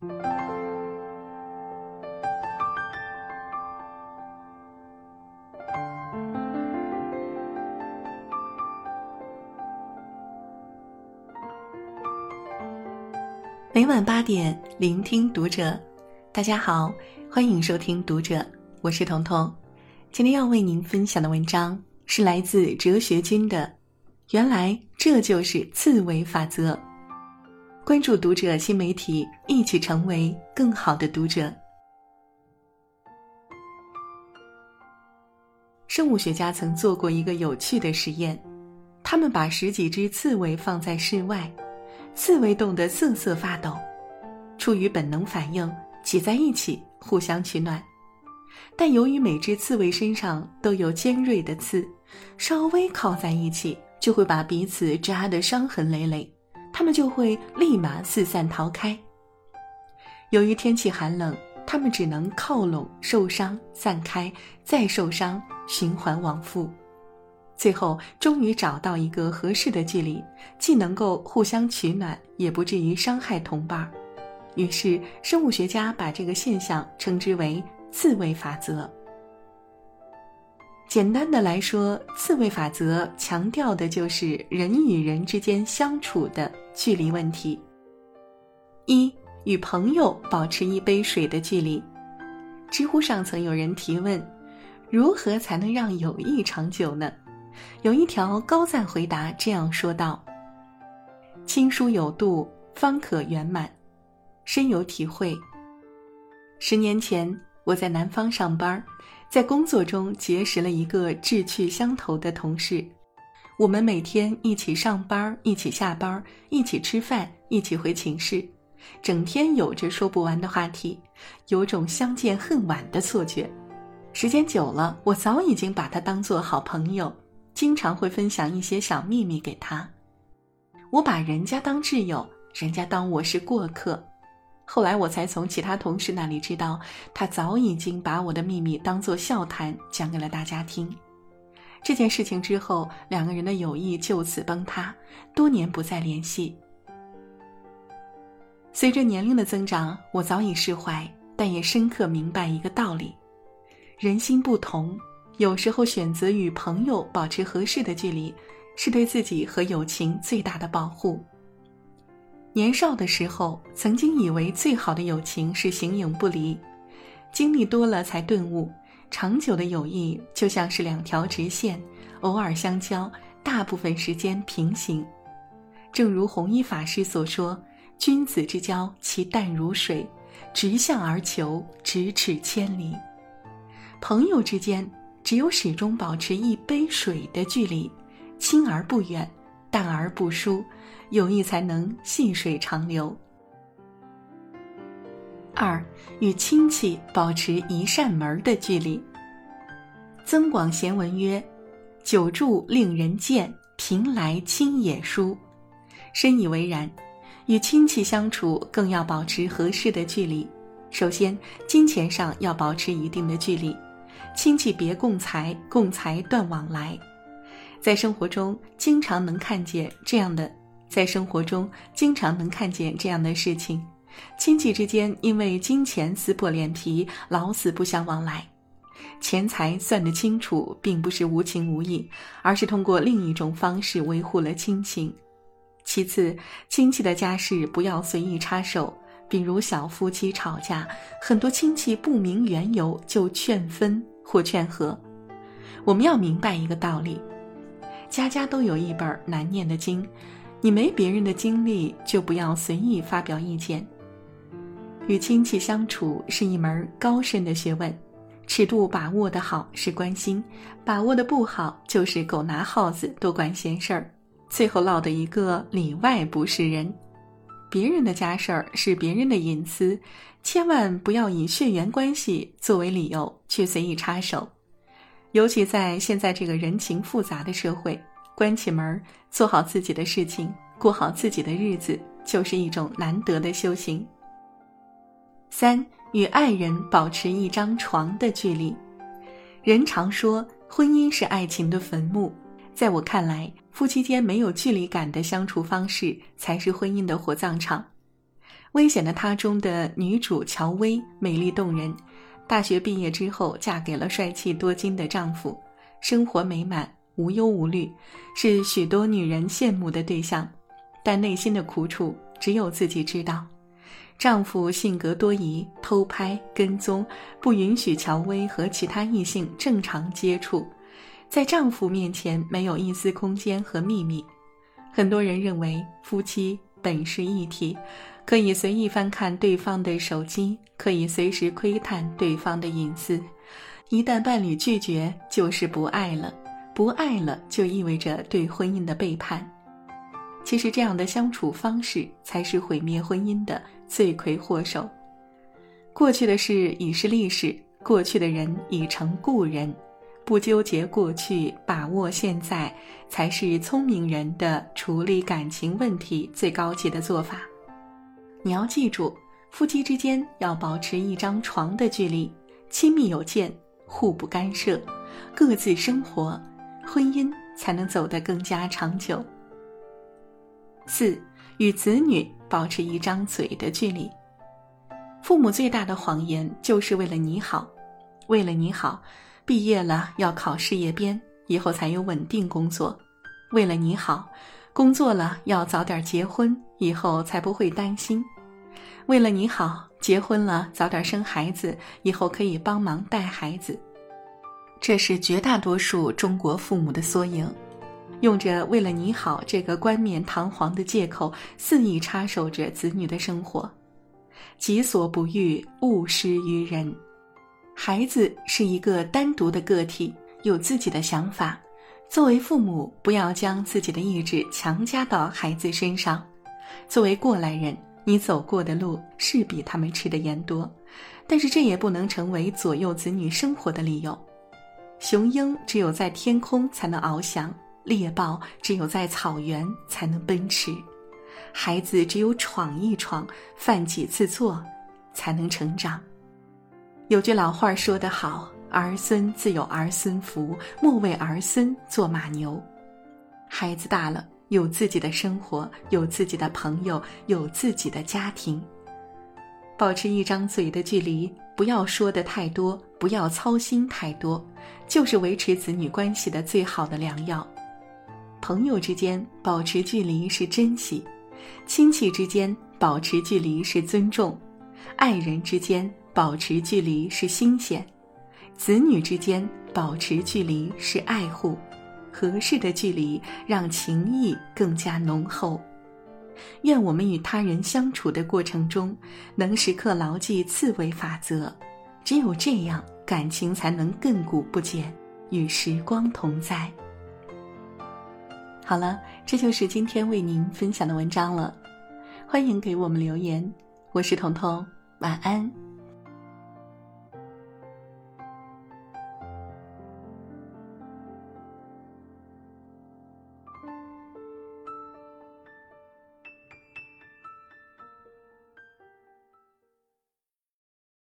每晚八点，聆听读者。大家好，欢迎收听《读者》，我是彤彤。今天要为您分享的文章是来自哲学君的《原来这就是刺猬法则》。关注《读者》新媒体，一起成为更好的读者。生物学家曾做过一个有趣的实验，他们把十几只刺猬放在室外。刺猬冻得瑟瑟发抖，出于本能反应，挤在一起互相取暖。但由于每只刺猬身上都有尖锐的刺，稍微靠在一起就会把彼此扎得伤痕累累，它们就会立马四散逃开。由于天气寒冷，它们只能靠拢受伤，散开，再受伤，循环往复。最后，终于找到一个合适的距离，既能够互相取暖，也不至于伤害同伴儿。于是，生物学家把这个现象称之为“刺猬法则”。简单的来说，刺猬法则强调的就是人与人之间相处的距离问题。一，与朋友保持一杯水的距离。知乎上曾有人提问：“如何才能让友谊长久呢？”有一条高赞回答这样说道：“亲疏有度，方可圆满。”深有体会。十年前，我在南方上班，在工作中结识了一个志趣相投的同事。我们每天一起上班，一起下班，一起吃饭，一起回寝室，整天有着说不完的话题，有种相见恨晚的错觉。时间久了，我早已经把他当做好朋友。经常会分享一些小秘密给他，我把人家当挚友，人家当我是过客。后来我才从其他同事那里知道，他早已经把我的秘密当作笑谈讲给了大家听。这件事情之后，两个人的友谊就此崩塌，多年不再联系。随着年龄的增长，我早已释怀，但也深刻明白一个道理：人心不同。有时候选择与朋友保持合适的距离，是对自己和友情最大的保护。年少的时候，曾经以为最好的友情是形影不离，经历多了才顿悟，长久的友谊就像是两条直线，偶尔相交，大部分时间平行。正如弘一法师所说：“君子之交，其淡如水，直向而求，咫尺千里。”朋友之间。只有始终保持一杯水的距离，亲而不远，淡而不疏，友谊才能细水长流。二，与亲戚保持一扇门的距离。增广贤文曰：“久住令人见，平来亲也疏。”深以为然。与亲戚相处更要保持合适的距离。首先，金钱上要保持一定的距离。亲戚别共财，共财断往来。在生活中，经常能看见这样的，在生活中经常能看见这样的事情：亲戚之间因为金钱撕破脸皮，老死不相往来。钱财算得清楚，并不是无情无义，而是通过另一种方式维护了亲情。其次，亲戚的家事不要随意插手，比如小夫妻吵架，很多亲戚不明缘由就劝分。或劝和，我们要明白一个道理：家家都有一本难念的经，你没别人的经历，就不要随意发表意见。与亲戚相处是一门高深的学问，尺度把握的好是关心，把握的不好就是狗拿耗子多管闲事儿，最后落得一个里外不是人。别人的家事儿是别人的隐私，千万不要以血缘关系作为理由去随意插手。尤其在现在这个人情复杂的社会，关起门做好自己的事情，过好自己的日子，就是一种难得的修行。三与爱人保持一张床的距离。人常说婚姻是爱情的坟墓。在我看来，夫妻间没有距离感的相处方式才是婚姻的火葬场。危险的她中的女主乔薇美丽动人，大学毕业之后嫁给了帅气多金的丈夫，生活美满，无忧无虑，是许多女人羡慕的对象。但内心的苦楚只有自己知道。丈夫性格多疑，偷拍跟踪，不允许乔薇和其他异性正常接触，在丈夫面前没有一丝空间和秘密。很多人认为夫妻本是一体，可以随意翻看对方的手机，可以随时窥探对方的隐私。一旦伴侣拒绝，就是不爱了，不爱了就意味着对婚姻的背叛。其实，这样的相处方式才是毁灭婚姻的罪魁祸首。过去的事已是历史，过去的人已成故人，不纠结过去，把握现在，才是聪明人的处理感情问题最高级的做法。你要记住，夫妻之间要保持一张床的距离，亲密有间，互不干涉，各自生活，婚姻才能走得更加长久。四，与子女保持一张嘴的距离。父母最大的谎言就是为了你好，为了你好，毕业了要考事业编，以后才有稳定工作；为了你好，工作了要早点结婚，以后才不会担心；为了你好，结婚了早点生孩子，以后可以帮忙带孩子。这是绝大多数中国父母的缩影。用着“为了你好”这个冠冕堂皇的借口，肆意插手着子女的生活，己所不欲，勿施于人。孩子是一个单独的个体，有自己的想法。作为父母，不要将自己的意志强加到孩子身上。作为过来人，你走过的路是比他们吃的盐多，但是这也不能成为左右子女生活的理由。雄鹰只有在天空才能翱翔。猎豹只有在草原才能奔驰，孩子只有闯一闯、犯几次错，才能成长。有句老话说得好：“儿孙自有儿孙福，莫为儿孙做马牛。”孩子大了，有自己的生活，有自己的朋友，有自己的家庭。保持一张嘴的距离，不要说的太多，不要操心太多，就是维持子女关系的最好的良药。朋友之间保持距离是珍惜，亲戚之间保持距离是尊重，爱人之间保持距离是新鲜，子女之间保持距离是爱护，合适的距离让情谊更加浓厚。愿我们与他人相处的过程中，能时刻牢记刺猬法则，只有这样，感情才能亘古不减，与时光同在。好了，这就是今天为您分享的文章了。欢迎给我们留言，我是彤彤，晚安。